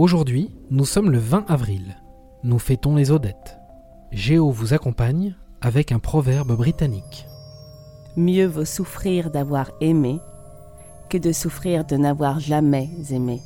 Aujourd'hui, nous sommes le 20 avril. Nous fêtons les Odettes. Géo vous accompagne avec un proverbe britannique. Mieux vaut souffrir d'avoir aimé que de souffrir de n'avoir jamais aimé.